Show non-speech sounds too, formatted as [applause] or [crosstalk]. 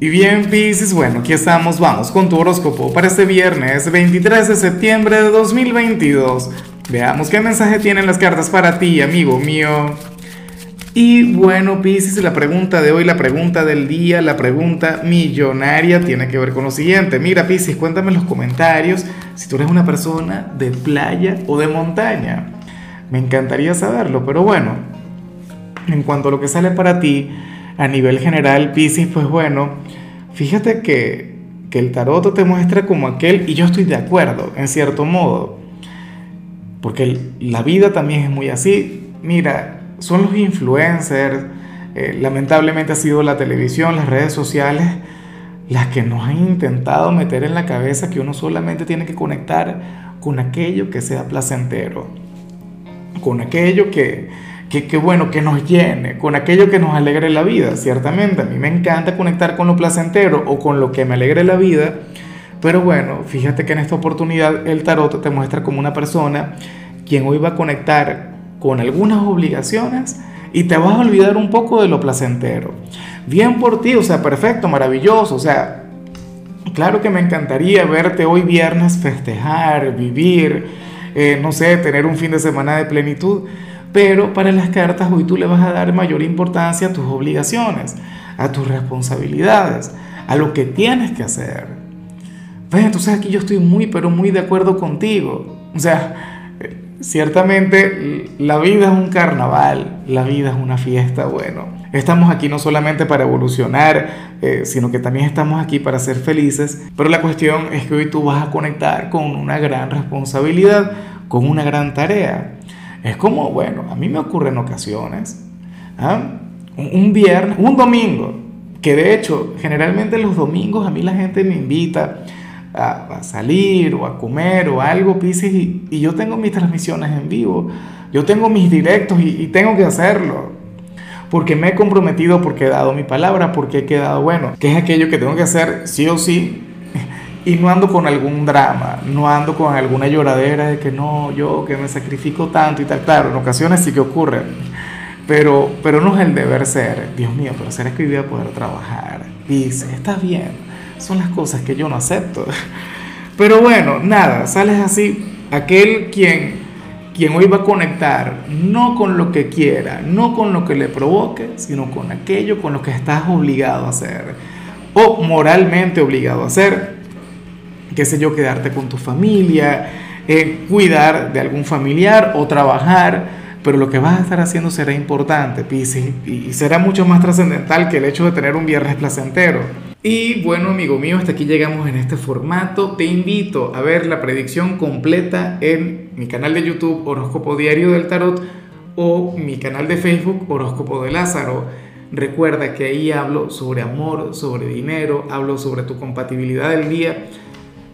Y bien, Pisces, bueno, aquí estamos, vamos con tu horóscopo para este viernes 23 de septiembre de 2022. Veamos qué mensaje tienen las cartas para ti, amigo mío. Y bueno, Pisces, la pregunta de hoy, la pregunta del día, la pregunta millonaria tiene que ver con lo siguiente. Mira, Pisces, cuéntame en los comentarios si tú eres una persona de playa o de montaña. Me encantaría saberlo, pero bueno, en cuanto a lo que sale para ti, a nivel general, Pisces, pues bueno, fíjate que, el tarot te muestra como aquel, y yo estoy de acuerdo, en cierto modo, porque la vida también es muy así. Mira, son los influencers, eh, lamentablemente ha sido la televisión, las redes sociales, las que nos han intentado meter en la cabeza que uno solamente tiene que conectar con aquello que sea placentero, con aquello que, que, bueno, que nos llene, con aquello que nos alegre la vida. Ciertamente, a mí me encanta conectar con lo placentero o con lo que me alegre la vida, pero bueno, fíjate que en esta oportunidad el tarot te muestra como una persona quien hoy va a conectar con algunas obligaciones y te vas a olvidar un poco de lo placentero. Bien por ti, o sea, perfecto, maravilloso, o sea, claro que me encantaría verte hoy viernes festejar, vivir, eh, no sé, tener un fin de semana de plenitud, pero para las cartas hoy tú le vas a dar mayor importancia a tus obligaciones, a tus responsabilidades, a lo que tienes que hacer. Pues entonces aquí yo estoy muy, pero muy de acuerdo contigo. O sea, ciertamente la vida es un carnaval, la vida es una fiesta, bueno. Estamos aquí no solamente para evolucionar, eh, sino que también estamos aquí para ser felices. Pero la cuestión es que hoy tú vas a conectar con una gran responsabilidad, con una gran tarea. Es como, bueno, a mí me ocurre en ocasiones, ¿ah? un viernes, un domingo, que de hecho generalmente los domingos a mí la gente me invita a, salir o a comer o algo, Pisces, y, yo tengo mis transmisiones en vivo, yo tengo mis directos y, y tengo que hacerlo porque me he comprometido, porque he dado mi palabra, porque he quedado bueno, que es aquello que tengo que hacer sí o sí y no ando con algún drama, no ando con alguna lloradera de que no, yo que me sacrifico tanto y tal. Claro, en ocasiones sí que ocurre, pero, pero no es el deber ser. Dios mío, pero será que hoy voy a poder trabajar. Dice, está bien, son las cosas que yo no acepto. [laughs] Pero bueno, nada, sales así, aquel quien, quien hoy va a conectar, no con lo que quiera, no con lo que le provoque, sino con aquello con lo que estás obligado a hacer o moralmente obligado a hacer qué sé yo, quedarte con tu familia, eh, cuidar de algún familiar o trabajar, pero lo que vas a estar haciendo será importante, Pisces, y será mucho más trascendental que el hecho de tener un viernes placentero. Y bueno, amigo mío, hasta aquí llegamos en este formato. Te invito a ver la predicción completa en mi canal de YouTube Horóscopo Diario del Tarot o mi canal de Facebook Horóscopo de Lázaro. Recuerda que ahí hablo sobre amor, sobre dinero, hablo sobre tu compatibilidad del día